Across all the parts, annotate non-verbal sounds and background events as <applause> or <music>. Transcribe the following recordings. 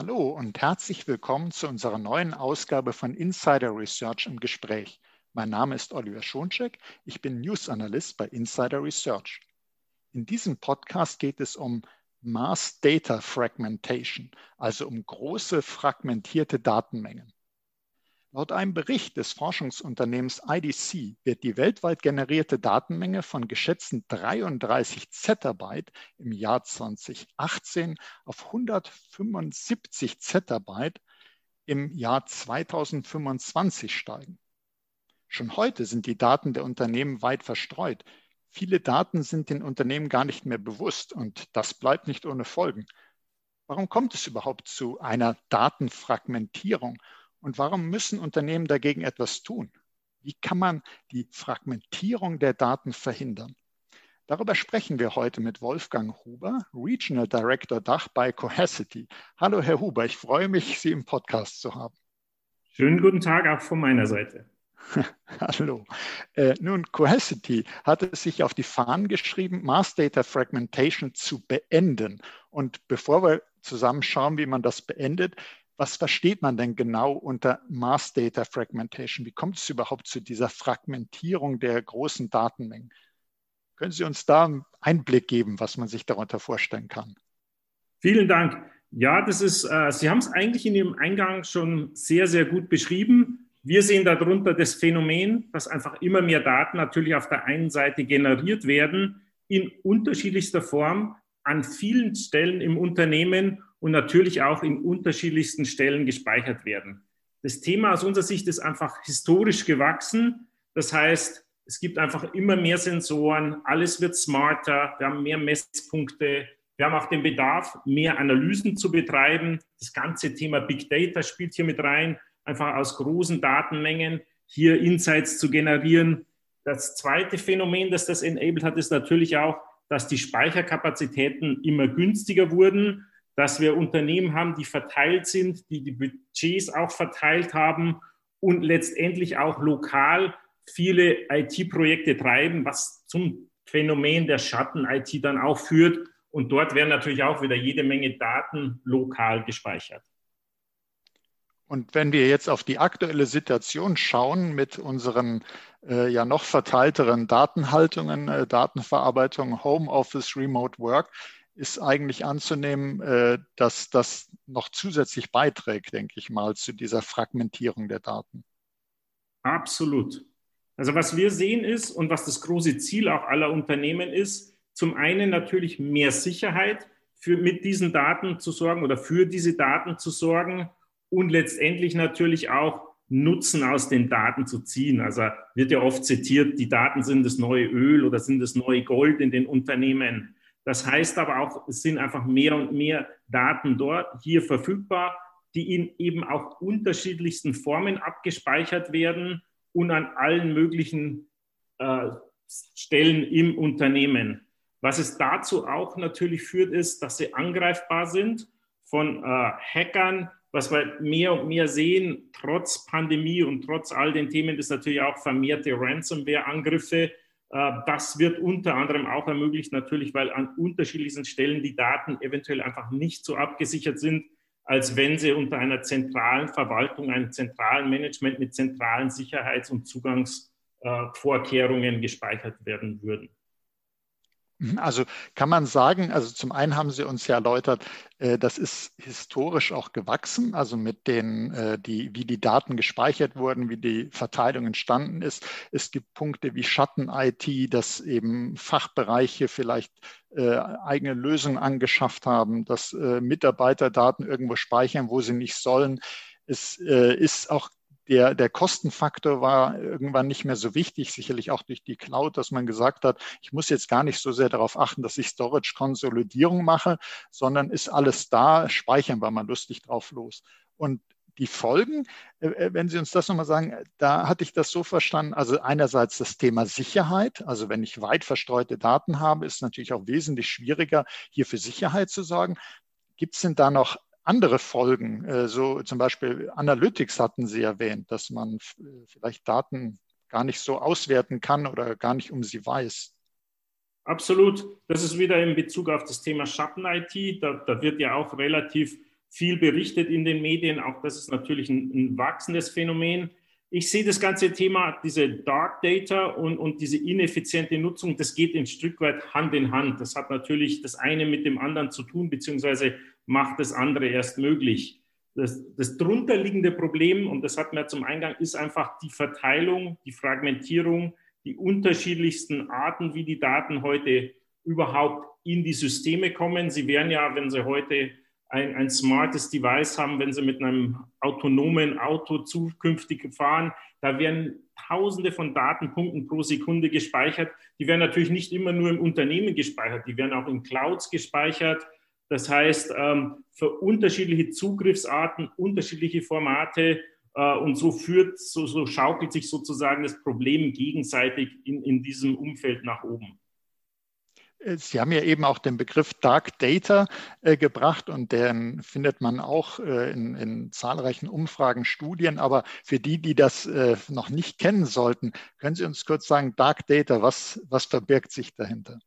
Hallo und herzlich willkommen zu unserer neuen Ausgabe von Insider Research im Gespräch. Mein Name ist Oliver Schoncheck, ich bin News Analyst bei Insider Research. In diesem Podcast geht es um Mass Data Fragmentation, also um große fragmentierte Datenmengen. Laut einem Bericht des Forschungsunternehmens IDC wird die weltweit generierte Datenmenge von geschätzten 33 Zettabyte im Jahr 2018 auf 175 Zettabyte im Jahr 2025 steigen. Schon heute sind die Daten der Unternehmen weit verstreut. Viele Daten sind den Unternehmen gar nicht mehr bewusst und das bleibt nicht ohne Folgen. Warum kommt es überhaupt zu einer Datenfragmentierung und warum müssen Unternehmen dagegen etwas tun? Wie kann man die Fragmentierung der Daten verhindern? Darüber sprechen wir heute mit Wolfgang Huber, Regional Director Dach bei Cohesity. Hallo, Herr Huber, ich freue mich, Sie im Podcast zu haben. Schönen guten Tag auch von meiner Seite. <laughs> Hallo. Äh, nun, Cohesity hat es sich auf die Fahnen geschrieben, Mass Data Fragmentation zu beenden. Und bevor wir zusammen schauen, wie man das beendet, was versteht man denn genau unter Mass Data Fragmentation? Wie kommt es überhaupt zu dieser Fragmentierung der großen Datenmengen? Können Sie uns da einen Einblick geben, was man sich darunter vorstellen kann? Vielen Dank. Ja, das ist, äh, Sie haben es eigentlich in Ihrem Eingang schon sehr, sehr gut beschrieben. Wir sehen darunter das Phänomen, dass einfach immer mehr Daten natürlich auf der einen Seite generiert werden, in unterschiedlichster Form, an vielen Stellen im Unternehmen und natürlich auch in unterschiedlichsten Stellen gespeichert werden. Das Thema aus unserer Sicht ist einfach historisch gewachsen. Das heißt, es gibt einfach immer mehr Sensoren, alles wird smarter, wir haben mehr Messpunkte, wir haben auch den Bedarf, mehr Analysen zu betreiben. Das ganze Thema Big Data spielt hier mit rein, einfach aus großen Datenmengen hier Insights zu generieren. Das zweite Phänomen, das das enabled hat, ist natürlich auch, dass die Speicherkapazitäten immer günstiger wurden dass wir Unternehmen haben, die verteilt sind, die die Budgets auch verteilt haben und letztendlich auch lokal viele IT-Projekte treiben, was zum Phänomen der Schatten-IT dann auch führt. Und dort werden natürlich auch wieder jede Menge Daten lokal gespeichert. Und wenn wir jetzt auf die aktuelle Situation schauen mit unseren äh, ja noch verteilteren Datenhaltungen, äh, Datenverarbeitung, Homeoffice, Remote Work, ist eigentlich anzunehmen, äh, dass das noch zusätzlich beiträgt, denke ich mal, zu dieser Fragmentierung der Daten. Absolut. Also was wir sehen ist und was das große Ziel auch aller Unternehmen ist, zum einen natürlich mehr Sicherheit für, mit diesen Daten zu sorgen oder für diese Daten zu sorgen und letztendlich natürlich auch Nutzen aus den Daten zu ziehen. Also wird ja oft zitiert, die Daten sind das neue Öl oder sind das neue Gold in den Unternehmen. Das heißt aber auch, es sind einfach mehr und mehr Daten dort hier verfügbar, die in eben auch unterschiedlichsten Formen abgespeichert werden und an allen möglichen äh, Stellen im Unternehmen. Was es dazu auch natürlich führt, ist, dass sie angreifbar sind von äh, Hackern. Was wir mehr und mehr sehen, trotz Pandemie und trotz all den Themen, ist natürlich auch vermehrte Ransomware-Angriffe, das wird unter anderem auch ermöglicht, natürlich, weil an unterschiedlichsten Stellen die Daten eventuell einfach nicht so abgesichert sind, als wenn sie unter einer zentralen Verwaltung, einem zentralen Management mit zentralen Sicherheits- und Zugangsvorkehrungen gespeichert werden würden. Mhm, also kann man sagen, also zum einen haben Sie uns ja erläutert, äh, das ist historisch auch gewachsen, also mit den, äh, die, wie die Daten gespeichert wurden, wie die Verteilung entstanden ist. Es gibt Punkte wie Schatten-IT, dass eben Fachbereiche vielleicht äh, eigene Lösungen angeschafft haben, dass Mitarbeiterdaten irgendwo speichern, wo sie nicht sollen. Es ist auch der, der Kostenfaktor war irgendwann nicht mehr so wichtig, sicherlich auch durch die Cloud, dass man gesagt hat, ich muss jetzt gar nicht so sehr darauf achten, dass ich Storage-Konsolidierung mache, sondern ist alles da, speichern wir mal lustig drauf los. Und die Folgen, äh, äh, wenn Sie uns das nochmal sagen, da hatte ich das so verstanden, also einerseits das Thema Sicherheit, also wenn ich weit verstreute Daten habe, ist natürlich auch wesentlich schwieriger, hier für Sicherheit zu sorgen. Gibt es denn da noch andere Folgen, äh, so zum Beispiel Analytics hatten Sie erwähnt, dass man vielleicht Daten gar nicht so auswerten kann oder gar nicht um sie weiß. Absolut. Das ist wieder in Bezug auf das Thema Schatten-IT. Da, da, wird ja auch relativ viel berichtet in den Medien. Auch das ist natürlich ein, ein wachsendes Phänomen. Ich sehe das ganze Thema, diese Dark Data und, und diese ineffiziente Nutzung, das geht ein Stück weit Hand in Hand. Das hat natürlich das eine mit dem anderen zu tun, beziehungsweise macht das andere erst möglich. Das, das drunterliegende Problem, und das hatten wir zum Eingang, ist einfach die Verteilung, die Fragmentierung, die unterschiedlichsten Arten, wie die Daten heute überhaupt in die Systeme kommen. Sie werden ja, wenn Sie heute ein, ein smartes Device haben, wenn Sie mit einem autonomen Auto zukünftig fahren, da werden Tausende von Datenpunkten pro Sekunde gespeichert. Die werden natürlich nicht immer nur im Unternehmen gespeichert, die werden auch in Clouds gespeichert. Das heißt, ähm, für unterschiedliche Zugriffsarten, unterschiedliche Formate äh, und so führt, so, so schaukelt sich sozusagen das Problem gegenseitig in, in diesem Umfeld nach oben. Sie haben ja eben auch den Begriff Dark Data äh, gebracht und den findet man auch äh, in, in, zahlreichen Umfragen, Studien. Aber für die, die das äh, noch nicht kennen sollten, können Sie uns kurz sagen, Dark Data, was, was verbirgt sich dahinter?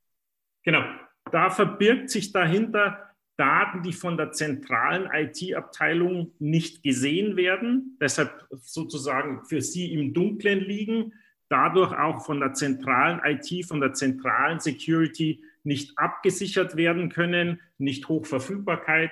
Genau, da verbirgt sich dahinter Daten, die von der zentralen IT-Abteilung nicht gesehen werden, deshalb sozusagen für Sie im Dunkeln liegen dadurch auch von der zentralen IT, von der zentralen Security nicht abgesichert werden können, nicht Hochverfügbarkeit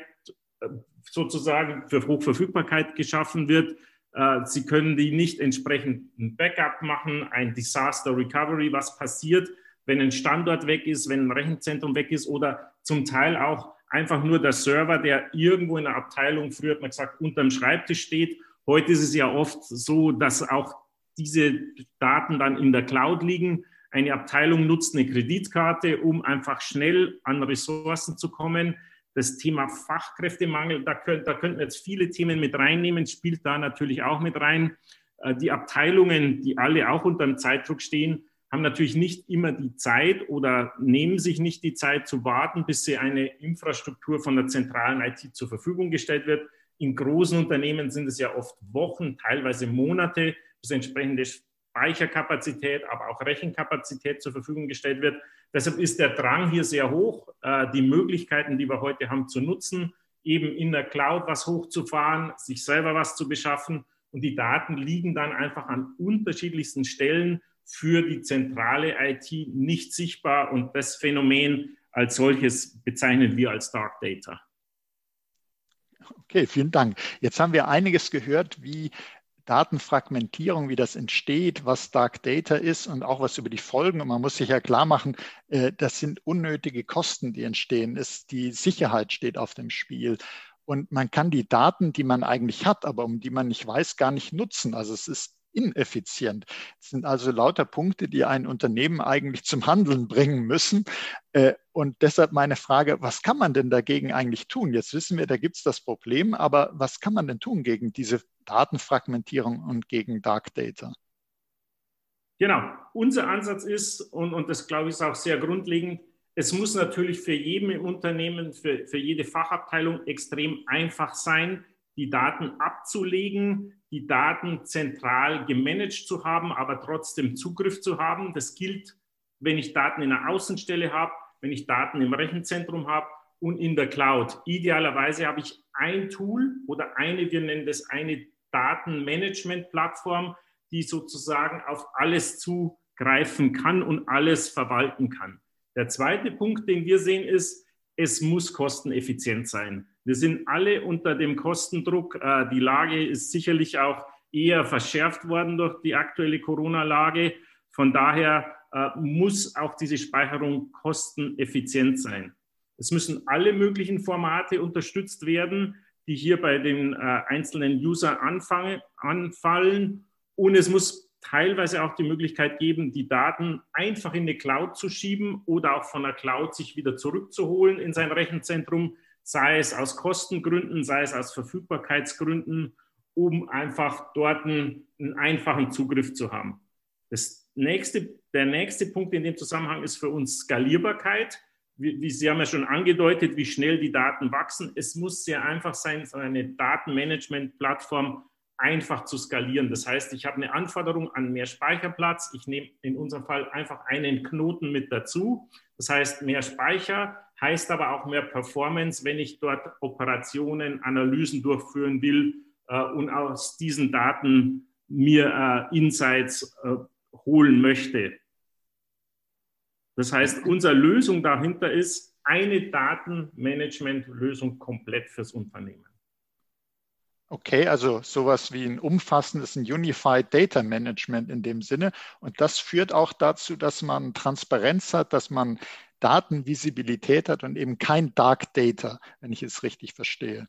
äh, sozusagen für Hochverfügbarkeit geschaffen wird. Äh, sie können die nicht entsprechend ein Backup machen, ein Disaster Recovery, was passiert, wenn ein Standort weg ist, wenn ein Rechenzentrum weg ist oder zum Teil auch einfach nur der Server, der irgendwo in der Abteilung, früher hat man gesagt, unterm Schreibtisch steht. Heute ist es ja oft so, dass auch diese Daten dann in der Cloud liegen. Eine Abteilung nutzt eine Kreditkarte, um einfach schnell an Ressourcen zu kommen. Das Thema Fachkräftemangel, da, könnt, da könnten wir jetzt viele Themen mit reinnehmen, spielt da natürlich auch mit rein. Äh, die Abteilungen, die alle auch unter dem Zeitdruck stehen, haben natürlich nicht immer die Zeit oder nehmen sich nicht die Zeit zu warten, bis sie eine Infrastruktur von der zentralen IT zur Verfügung gestellt wird. In großen Unternehmen sind es ja oft Wochen, teilweise Monate, bis entsprechende Speicherkapazität, aber auch Rechenkapazität zur Verfügung gestellt wird. Deshalb ist der Drang hier sehr hoch, äh, die Möglichkeiten, die wir heute haben, zu nutzen, eben in der Cloud was hochzufahren, sich selber was zu beschaffen. Und die Daten liegen dann einfach an unterschiedlichsten Stellen für die zentrale IT nicht sichtbar. Und das Phänomen als solches bezeichnen wir als Dark Data. Okay, vielen Dank. Jetzt haben wir einiges gehört, wie Datenfragmentierung, wie das entsteht, was Dark Data ist und auch was über die Folgen. Und man muss sich ja klar machen, äh, das sind unnötige Kosten, die entstehen. die Sicherheit steht auf dem Spiel. Und man kann die Daten, die man eigentlich hat, aber um die man nicht weiß, gar nicht nutzen. Also es ist ineffizient. Das sind also lauter Punkte, die ein Unternehmen eigentlich zum Handeln bringen müssen. Äh, und deshalb meine Frage, was kann man denn dagegen eigentlich tun? Jetzt wissen wir, da gibt es das Problem, aber was kann man denn tun gegen diese Datenfragmentierung und gegen Dark Data? Genau, unser Ansatz ist, und, und das glaube ich ist auch sehr grundlegend, es muss natürlich für jeden Unternehmen, für, für jede Fachabteilung extrem einfach sein, die Daten abzulegen, die Daten zentral gemanagt zu haben, aber trotzdem Zugriff zu haben. Das gilt, wenn ich Daten in der Außenstelle habe, wenn ich Daten im Rechenzentrum habe und in der Cloud. Idealerweise habe ich ein Tool oder eine, wir nennen das eine Datenmanagement-Plattform, die sozusagen auf alles zugreifen kann und alles verwalten kann. Der zweite Punkt, den wir sehen, ist, es muss kosteneffizient sein. Wir sind alle unter dem Kostendruck. Äh, die Lage ist sicherlich auch eher verschärft worden durch die aktuelle Corona-Lage. Von daher äh, muss auch diese Speicherung kosteneffizient sein. Es müssen alle möglichen Formate unterstützt werden, die hier bei den äh, einzelnen Usern anfangen, anfallen. Und es muss teilweise auch die Möglichkeit geben, die Daten einfach in die Cloud zu schieben oder auch von der Cloud sich wieder zurückzuholen in sein Rechenzentrum, sei es aus Kostengründen, sei es aus Verfügbarkeitsgründen, um einfach dort einen, einen einfachen Zugriff zu haben. Das nächste, der nächste Punkt in dem Zusammenhang ist für uns Skalierbarkeit. Wie, Sie haben ja schon angedeutet, wie schnell die Daten wachsen. Es muss sehr einfach sein, eine Datenmanagement-Plattform einfach zu skalieren. Das heißt, ich habe eine Anforderung an mehr Speicherplatz. Ich nehme in unserem Fall einfach einen Knoten mit dazu. Das heißt, mehr Speicher heißt aber auch mehr Performance, wenn ich dort Operationen, Analysen durchführen will äh, und aus diesen Daten mir äh, Insights äh, holen möchte. Das heißt, unsere Lösung dahinter ist eine Datenmanagement-Lösung komplett fürs Unternehmen. Okay, also sowas wie ein umfassendes, ein Unified Data Management in dem Sinne. Und das führt auch dazu, dass man Transparenz hat, dass man Datenvisibilität hat und eben kein Dark Data, wenn ich es richtig verstehe.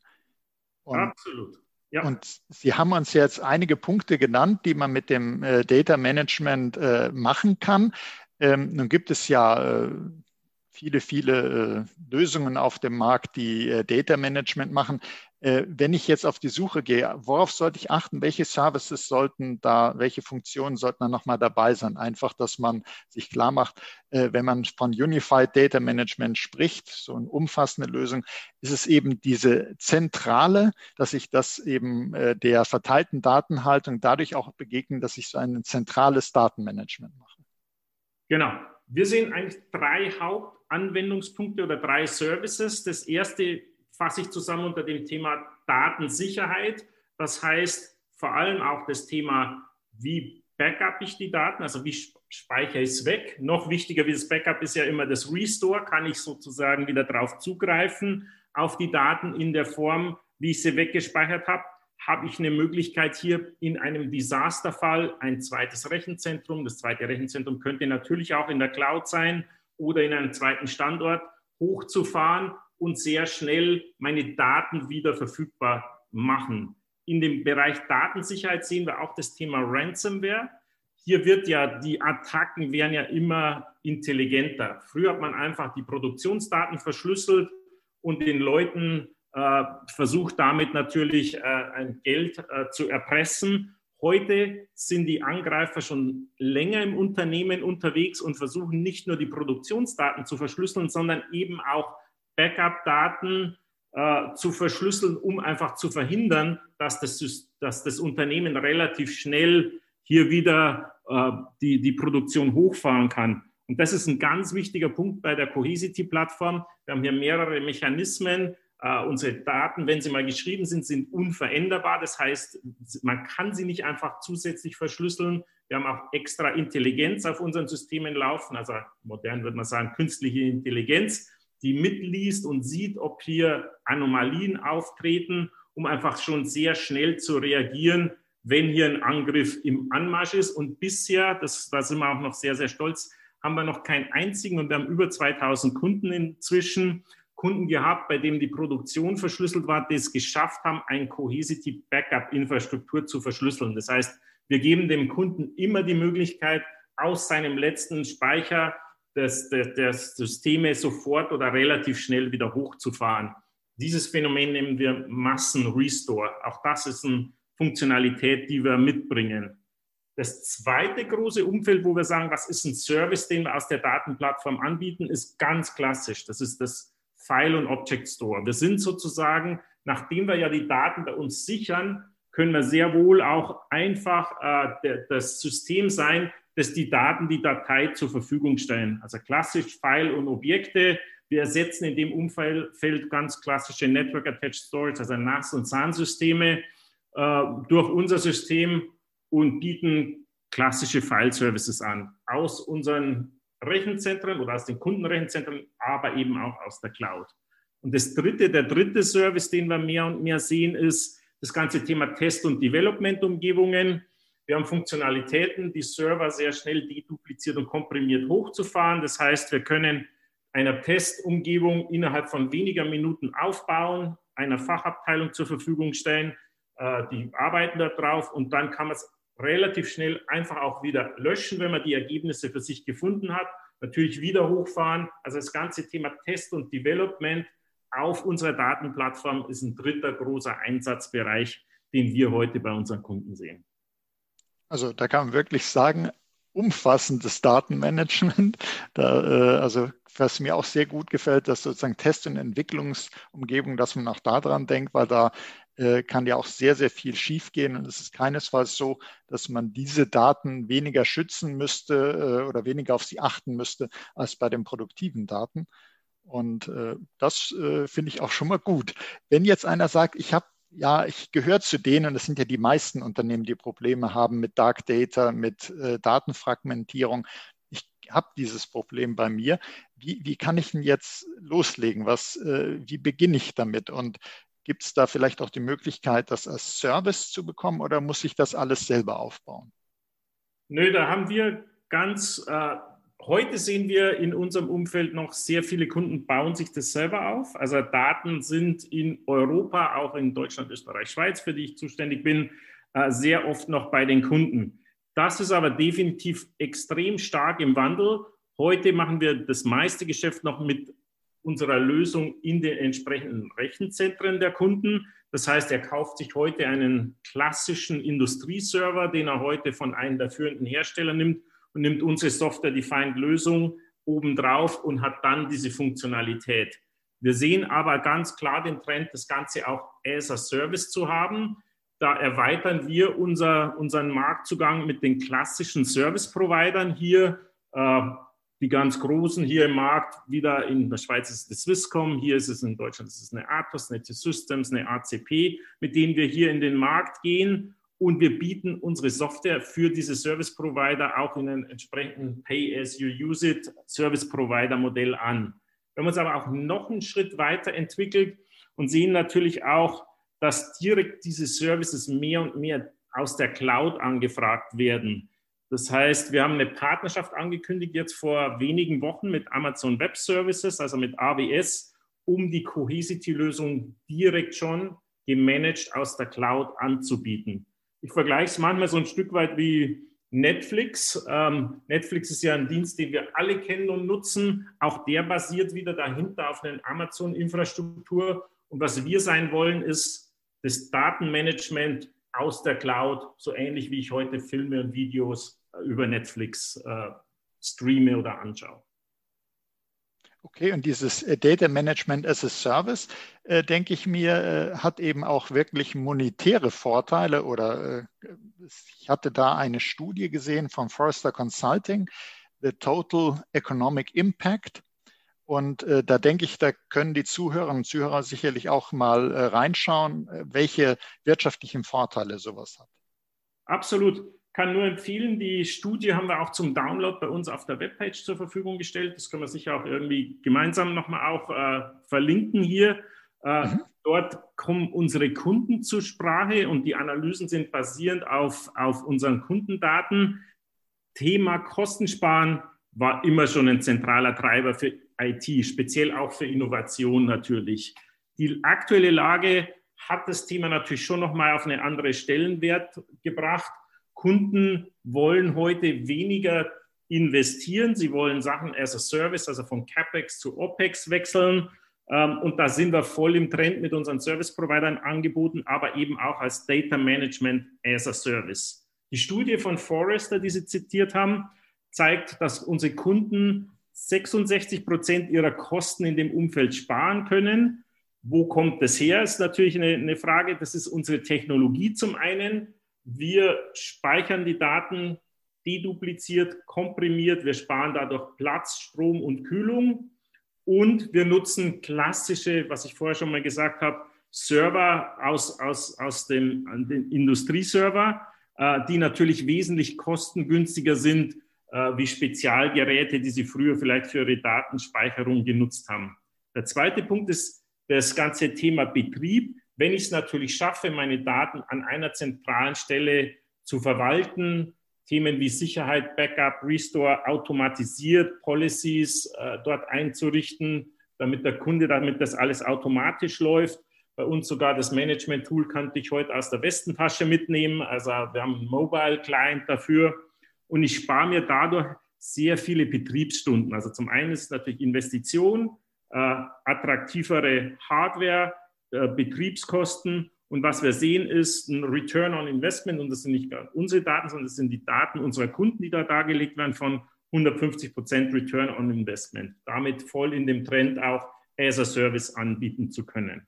Und, Absolut. Ja. Und Sie haben uns jetzt einige Punkte genannt, die man mit dem äh, Data Management äh, machen kann. Ähm, nun gibt es ja äh, viele, viele äh, Lösungen auf dem Markt, die äh, Data Management machen. Äh, wenn ich jetzt auf die Suche gehe, worauf sollte ich achten? Welche Services sollten da, welche Funktionen sollten da nochmal dabei sein? Einfach, dass man sich klar macht, wenn man von Unified Data Management spricht, so eine umfassende Lösung, ist es eben diese zentrale, dass ich das eben der verteilten Datenhaltung dadurch auch begegne, dass ich so ein zentrales Datenmanagement mache. Genau. Wir sehen eigentlich drei Haupt Anwendungspunkte oder drei Services. Das erste fasse ich zusammen unter dem Thema Datensicherheit. Das heißt vor allem auch das Thema, wie backup ich die Daten, also wie speichere ich es weg. Noch wichtiger wie das Backup ist ja immer das Restore. Kann ich sozusagen wieder darauf zugreifen, auf die Daten in der Form, wie ich sie weggespeichert habe habe ich eine Möglichkeit, hier in einem Desasterfall ein zweites Rechenzentrum, das zweite Rechenzentrum könnte natürlich auch in der Cloud sein, oder in einem zweiten Standort hochzufahren und sehr schnell meine Daten wieder verfügbar machen. In dem Bereich Datensicherheit sehen wir auch das Thema Ransomware. Hier wird ja, die Attacken werden ja immer intelligenter. Früher hat man einfach die Produktionsdaten verschlüsselt und den Leuten äh, versucht damit natürlich äh, ein Geld äh, zu erpressen. Heute sind die Angreifer schon länger im Unternehmen unterwegs und versuchen nicht nur die Produktionsdaten zu verschlüsseln, sondern eben auch Backup-Daten äh, zu verschlüsseln, um einfach zu verhindern, dass das, dass das Unternehmen relativ schnell hier wieder äh, die, die Produktion hochfahren kann. Und das ist ein ganz wichtiger Punkt bei der Cohesity-Plattform. Wir haben hier mehrere Mechanismen, Uh, unsere Daten, wenn sie mal geschrieben sind, sind unveränderbar. Das heißt, man kann sie nicht einfach zusätzlich verschlüsseln. Wir haben auch extra Intelligenz auf unseren Systemen laufen, also modern würde man sagen, künstliche Intelligenz, die mitliest und sieht, ob hier Anomalien auftreten, um einfach schon sehr schnell zu reagieren, wenn hier ein Angriff im Anmarsch ist. Und bisher, das, da sind wir auch noch sehr, sehr stolz, haben wir noch keinen einzigen und wir haben über 2000 Kunden inzwischen Kunden gehabt, bei denen die Produktion verschlüsselt war, die es geschafft haben, ein Cohesity Backup Infrastruktur zu verschlüsseln. Das heißt, wir geben dem Kunden immer die Möglichkeit, aus seinem letzten Speicher des, des, des Systeme sofort oder relativ schnell wieder hochzufahren. Dieses Phänomen nennen wir Massen-Restore. Auch das ist eine Funktionalität, die wir mitbringen. Das zweite große Umfeld, wo wir sagen, was ist ein Service, den wir aus der Datenplattform anbieten, ist ganz klassisch. Das ist das File und Object Store. Wir sind sozusagen, nachdem wir ja die Daten bei uns sichern, können wir sehr wohl auch einfach äh, das System sein, das die Daten, die Datei zur Verfügung stellen. Also klassisch File und Objekte. Wir ersetzen in dem Umfeld ganz klassische Network Attached Storage, also NAS und SAN-Systeme äh, durch unser System und bieten klassische File-Services an aus unseren Rechenzentren oder aus den Kundenrechenzentren, aber eben auch aus der Cloud. Und das dritte, der dritte Service, den wir mehr und mehr sehen, ist das ganze Thema Test- und Development-Umgebungen. Wir haben Funktionalitäten, die Server sehr schnell dedupliziert und komprimiert hochzufahren. Das heißt, wir können einer Testumgebung innerhalb von weniger Minuten aufbauen, einer Fachabteilung zur Verfügung stellen. Äh, die arbeiten darauf und dann kann man es relativ schnell einfach auch wieder löschen, wenn man die Ergebnisse für sich gefunden hat. Natürlich wieder hochfahren. Also das ganze Thema Test und Development auf unserer Datenplattform ist ein dritter großer Einsatzbereich, den wir heute bei unseren Kunden sehen. Also da kann man wirklich sagen, umfassendes Datenmanagement. <laughs> Da, äh, also was mir auch sehr gut gefällt, dass sozusagen Test- und Entwicklungsumgebung, dass man auch daran denkt, weil da äh, kann ja auch sehr, sehr viel schiefgehen. Und es ist keinesfalls so, dass man diese Daten weniger schützen müsste äh, oder weniger auf sie achten müsste als bei den produktiven Daten. Und äh, das finde ich auch schon mal gut. Wenn jetzt einer sagt, ich habe ja, ich gehöre zu denen, und das sind ja die meisten Unternehmen, die Probleme haben mit Dark Data, mit äh, Datenfragmentierung. Ich habe dieses Problem bei mir. Wie, wie kann ich denn jetzt loslegen? Was, äh, wie beginne ich damit? Und gibt es da vielleicht auch die Möglichkeit, das als Service zu bekommen oder muss ich das alles selber aufbauen? Nö, da haben wir ganz äh, Heute sehen wir in unserem Umfeld noch sehr viele Kunden bauen sich das selber auf. Also Daten sind in Europa, auch in Deutschland, Österreich, Schweiz, für die ich zuständig bin, äh, sehr oft noch bei den Kunden. Das ist aber definitiv extrem stark im Wandel. Heute machen wir das meiste Geschäft noch mit unserer Lösung in den entsprechenden Rechenzentren der Kunden. Das heißt, er kauft sich heute einen klassischen Industrieserver, den er heute von einem der führenden Hersteller nimmt und nimmt unsere Software-Defined-Lösung obendrauf und hat dann diese Funktionalität. Wir sehen aber ganz klar den Trend, das Ganze auch as a Service zu haben. Da erweitern wir unser, unseren Marktzugang mit den klassischen Service-Providern hier. Äh, die ganz großen hier im Markt, wieder in der Schweiz ist es Swisscom, hier ist es in Deutschland ist es eine Atos, eine T-Systems, eine ACP, mit denen wir hier in den Markt gehen und wir bieten unsere Software für diese Service Provider auch in einem entsprechenden Pay-as-you-use-it Service Provider Modell an. Wir haben uns aber auch noch einen Schritt weiter entwickelt und sehen natürlich auch, dass direkt diese Services mehr und mehr aus der Cloud angefragt werden. Das heißt, wir haben eine Partnerschaft angekündigt jetzt vor wenigen Wochen mit Amazon Web Services, also mit AWS, um die Cohesity-Lösung direkt schon gemanagt aus der Cloud anzubieten. Ich vergleiche es manchmal so ein Stück weit wie Netflix. Ähm, Netflix ist ja ein Dienst, den wir alle kennen und nutzen. Auch der basiert wieder dahinter auf einer Amazon-Infrastruktur. Und was wir sein wollen, ist das Datenmanagement aus der Cloud, so ähnlich wie ich heute Filme und Videos über Netflix äh, streame oder anschaue. Okay, und dieses äh, Data Management as a Service, äh, denke ich mir, äh, hat eben auch wirklich monetäre Vorteile oder äh, ich hatte da eine Studie gesehen von Forrester Consulting, The Total Economic Impact. Und äh, da denke ich, da können die Zuhörerinnen und Zuhörer sicherlich auch mal äh, reinschauen, welche wirtschaftlichen Vorteile sowas hat. Absolut kann nur empfehlen, die Studie haben wir auch zum Download bei uns auf der Webpage zur Verfügung gestellt. Das können wir sicher auch irgendwie gemeinsam nochmal auch äh, verlinken hier. Äh, mhm. Dort kommen unsere Kunden zur Sprache und die Analysen sind basierend auf, auf unseren Kundendaten. Thema Kostensparen war immer schon ein zentraler Treiber für IT, speziell auch für Innovation natürlich. Die aktuelle Lage hat das Thema natürlich schon nochmal auf eine andere Stellenwert gebracht. Kunden wollen heute weniger investieren. Sie wollen Sachen as a Service, also von CapEx zu OpEx wechseln. Ähm, und da sind wir voll im Trend mit unseren Service-Providern angeboten, aber eben auch als Data Management as a Service. Die Studie von Forrester, die Sie zitiert haben, zeigt, dass unsere Kunden 66 Prozent ihrer Kosten in dem Umfeld sparen können. Wo kommt das her? Ist natürlich eine, eine Frage. Das ist unsere Technologie zum einen. Wir speichern die Daten dedupliziert, komprimiert. Wir sparen dadurch Platz, Strom und Kühlung. Und wir nutzen klassische, was ich vorher schon mal gesagt habe, Server aus, aus, aus dem, dem Industrieserver, äh, die natürlich wesentlich kostengünstiger sind äh, wie Spezialgeräte, die Sie früher vielleicht für Ihre Datenspeicherung genutzt haben. Der zweite Punkt ist das ganze Thema Betrieb. Wenn ich es natürlich schaffe, meine Daten an einer zentralen Stelle zu verwalten, Themen wie Sicherheit, Backup, Restore automatisiert, Policies äh, dort einzurichten, damit der Kunde, damit das alles automatisch läuft. Bei uns sogar das Management-Tool könnte ich heute aus der Westentasche mitnehmen. Also wir haben einen Mobile-Client dafür und ich spare mir dadurch sehr viele Betriebsstunden. Also zum einen ist es natürlich Investition, äh, attraktivere Hardware, äh, Betriebskosten. Und was wir sehen, ist ein Return on Investment. Und das sind nicht unsere Daten, sondern das sind die Daten unserer Kunden, die da dargelegt werden, von 150 Prozent Return on Investment. Damit voll in dem Trend auch as a Service anbieten zu können.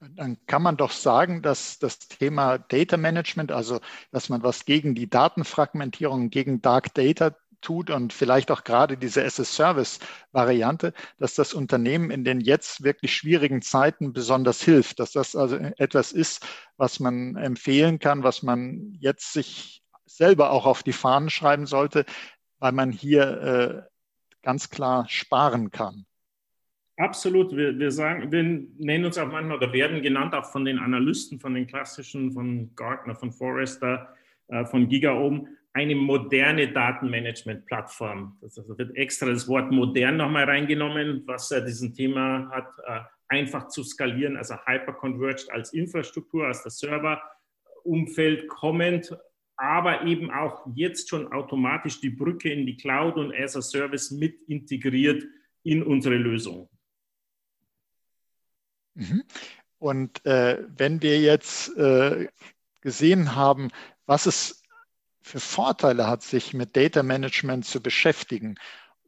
Dann kann man doch sagen, dass das Thema Data Management, also dass man was gegen die Datenfragmentierung, gegen Dark Data tut und vielleicht auch gerade diese SS-Service-Variante, dass das Unternehmen in den jetzt wirklich schwierigen Zeiten besonders hilft, dass das also etwas ist, was man empfehlen kann, was man jetzt sich selber auch auf die Fahnen schreiben sollte, weil man hier äh, ganz klar sparen kann. Absolut. Wir, wir, sagen, wir nennen uns auch manchmal oder werden genannt auch von den Analysten, von den klassischen, von Gartner, von Forrester, äh, von GigaOM, eine moderne Datenmanagement-Plattform. Das wird extra das Wort modern nochmal reingenommen, was äh, diesen Thema hat, äh, einfach zu skalieren, also hyperconverged als Infrastruktur, als das Serverumfeld kommend, aber eben auch jetzt schon automatisch die Brücke in die Cloud und as a Service mit integriert in unsere Lösung. Mhm. Und äh, wenn wir jetzt äh, gesehen haben, was es für Vorteile hat, sich mit Data Management zu beschäftigen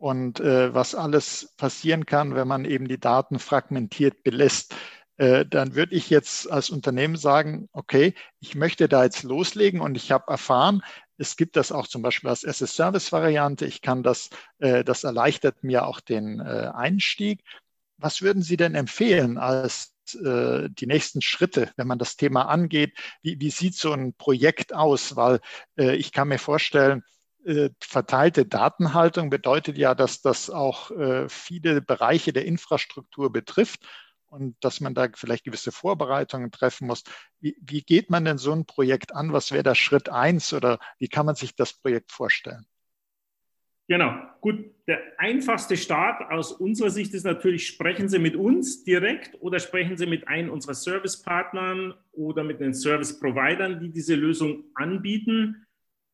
und äh, was alles passieren kann, wenn man eben die Daten fragmentiert belässt, äh, dann würde ich jetzt als Unternehmen sagen, okay, ich möchte da jetzt loslegen und ich habe erfahren, es gibt das auch zum Beispiel als SS-Service-Variante. Ich kann das, äh, das erleichtert mir auch den äh, Einstieg. Was würden Sie denn empfehlen als äh, die nächsten Schritte, wenn man das Thema angeht? Wie, wie sieht so ein Projekt aus? Weil äh, ich kann mir vorstellen, äh, verteilte Datenhaltung bedeutet ja, dass das auch äh, viele Bereiche der Infrastruktur betrifft und dass man da vielleicht gewisse Vorbereitungen treffen muss. Wie, geht man denn so ein Projekt an? Was wäre da Schritt eins oder wie kann man sich das Projekt vorstellen? Genau, gut. Der einfachste Start aus unserer Sicht ist natürlich, sprechen Sie mit uns direkt oder sprechen Sie mit einem unserer Servicepartnern oder mit den Service-Providern, die diese Lösung anbieten.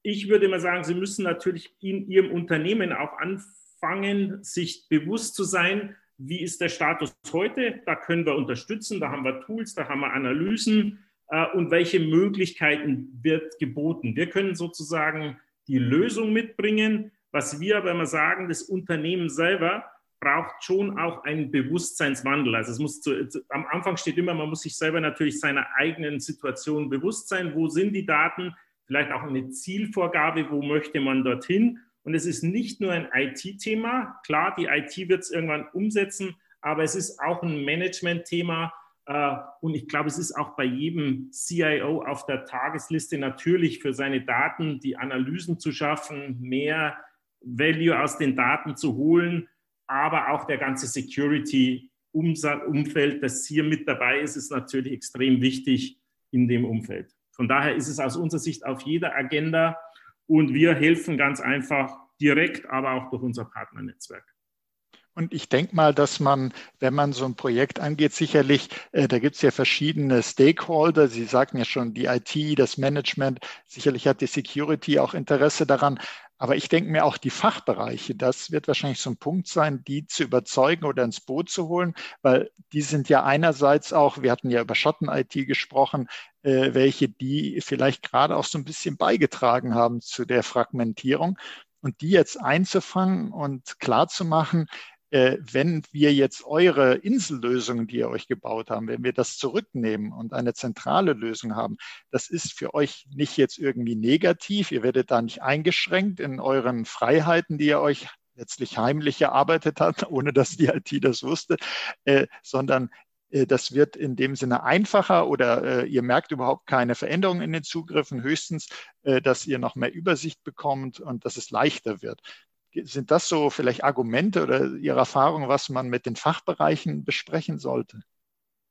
Ich würde mal sagen, Sie müssen natürlich in Ihrem Unternehmen auch anfangen, sich bewusst zu sein, wie ist der Status heute. Da können wir unterstützen, da haben wir Tools, da haben wir Analysen äh, und welche Möglichkeiten wird geboten. Wir können sozusagen die Lösung mitbringen was wir aber immer sagen, das Unternehmen selber braucht schon auch einen Bewusstseinswandel. Also es muss zu, am Anfang steht immer, man muss sich selber natürlich seiner eigenen Situation bewusst sein. Wo sind die Daten? Vielleicht auch eine Zielvorgabe, wo möchte man dorthin? Und es ist nicht nur ein IT-Thema. Klar, die IT wird es irgendwann umsetzen, aber es ist auch ein Management-Thema. Äh, und ich glaube, es ist auch bei jedem CIO auf der Tagesliste natürlich für seine Daten die Analysen zu schaffen, mehr Value aus den Daten zu holen, aber auch der ganze Security-Umfeld, das hier mit dabei ist, ist natürlich extrem wichtig in dem Umfeld. Von daher ist es aus unserer Sicht auf jeder Agenda und wir helfen ganz einfach direkt, aber auch durch unser Partnernetzwerk. Und ich denke mal, dass man, wenn man so ein Projekt angeht, sicherlich, äh, da gibt es ja verschiedene Stakeholder. Sie sagten ja schon, die IT, das Management, sicherlich hat die Security auch Interesse daran. Aber ich denke mir auch die Fachbereiche, das wird wahrscheinlich so ein Punkt sein, die zu überzeugen oder ins Boot zu holen, weil die sind ja einerseits auch, wir hatten ja über Schotten-IT gesprochen, äh, welche die vielleicht gerade auch so ein bisschen beigetragen haben zu der Fragmentierung. Und die jetzt einzufangen und klarzumachen, äh, wenn wir jetzt eure Insellösungen, die ihr euch gebaut haben, wenn wir das zurücknehmen und eine zentrale Lösung haben, das ist für euch nicht jetzt irgendwie negativ. Ihr werdet da nicht eingeschränkt in euren Freiheiten, die ihr euch letztlich heimlich erarbeitet habt, <laughs> ohne dass die IT das wusste, äh, sondern äh, das wird in dem Sinne einfacher oder äh, ihr merkt überhaupt keine Veränderungen in den Zugriffen, höchstens, äh, dass ihr noch mehr Übersicht bekommt und dass es leichter wird. Sind das so vielleicht Argumente oder Ihre Erfahrung, was man mit den Fachbereichen besprechen sollte?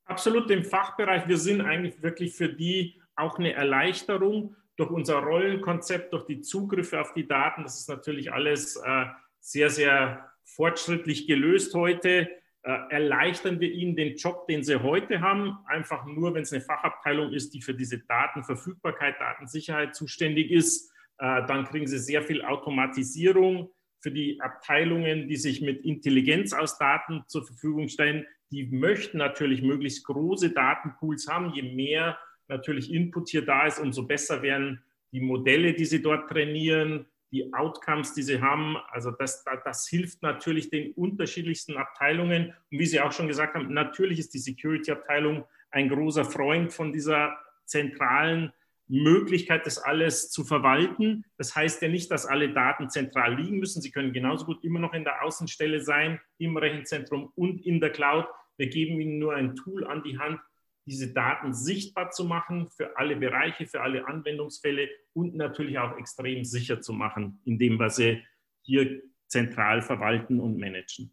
Absolut, im Fachbereich. Wir sind eigentlich wirklich für die auch eine Erleichterung durch unser Rollenkonzept, durch die Zugriffe auf die Daten. Das ist natürlich alles äh, sehr, sehr fortschrittlich gelöst heute. Äh, erleichtern wir ihnen den Job, den sie heute haben. Einfach nur, wenn es eine Fachabteilung ist, die für diese Datenverfügbarkeit, Datensicherheit zuständig ist, äh, dann kriegen sie sehr viel Automatisierung für die Abteilungen, die sich mit Intelligenz aus Daten zur Verfügung stellen, die möchten natürlich möglichst große Datenpools haben. Je mehr natürlich Input hier da ist, umso besser werden die Modelle, die sie dort trainieren, die Outcomes, die sie haben. Also das, das hilft natürlich den unterschiedlichsten Abteilungen. Und wie Sie auch schon gesagt haben, natürlich ist die Security-Abteilung ein großer Freund von dieser zentralen Möglichkeit, das alles zu verwalten. Das heißt ja nicht, dass alle Daten zentral liegen müssen. Sie können genauso gut immer noch in der Außenstelle sein, im Rechenzentrum und in der Cloud. Wir geben Ihnen nur ein Tool an die Hand, diese Daten sichtbar zu machen für alle Bereiche, für alle Anwendungsfälle und natürlich auch extrem sicher zu machen, indem wir sie hier zentral verwalten und managen.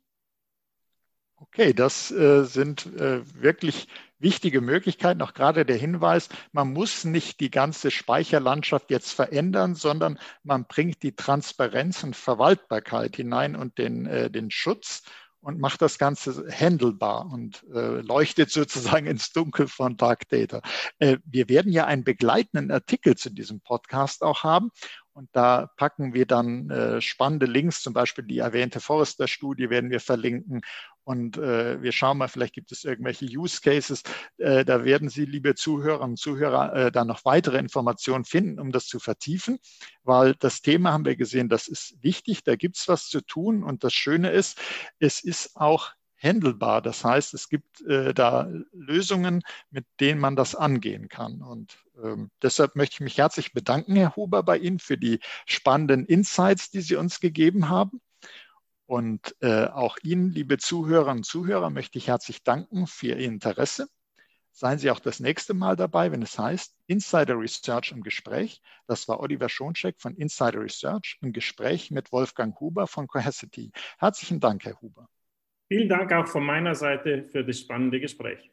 Okay, das äh, sind äh, wirklich wichtige Möglichkeiten. Auch gerade der Hinweis, man muss nicht die ganze Speicherlandschaft jetzt verändern, sondern man bringt die Transparenz und Verwaltbarkeit hinein und den, äh, den Schutz und macht das Ganze handelbar und äh, leuchtet sozusagen ins Dunkel von Dark Data. Äh, wir werden ja einen begleitenden Artikel zu diesem Podcast auch haben und da packen wir dann äh, spannende Links, zum Beispiel die erwähnte Forrester-Studie werden wir verlinken. Und äh, wir schauen mal, vielleicht gibt es irgendwelche Use Cases. Äh, da werden Sie, liebe Zuhörerinnen und Zuhörer, äh, dann noch weitere Informationen finden, um das zu vertiefen. Weil das Thema haben wir gesehen, das ist wichtig, da gibt es was zu tun. Und das Schöne ist, es ist auch handelbar. Das heißt, es gibt äh, da Lösungen, mit denen man das angehen kann. Und ähm, deshalb möchte ich mich herzlich bedanken, Herr Huber, bei Ihnen für die spannenden Insights, die Sie uns gegeben haben. Und äh, auch Ihnen, liebe Zuhörerinnen und Zuhörer, möchte ich herzlich danken für Ihr Interesse. Seien Sie auch das nächste Mal dabei, wenn es heißt Insider Research im Gespräch. Das war Oliver Schoncheck von Insider Research im Gespräch mit Wolfgang Huber von Cohesity. Herzlichen Dank, Herr Huber. Vielen Dank auch von meiner Seite für das spannende Gespräch.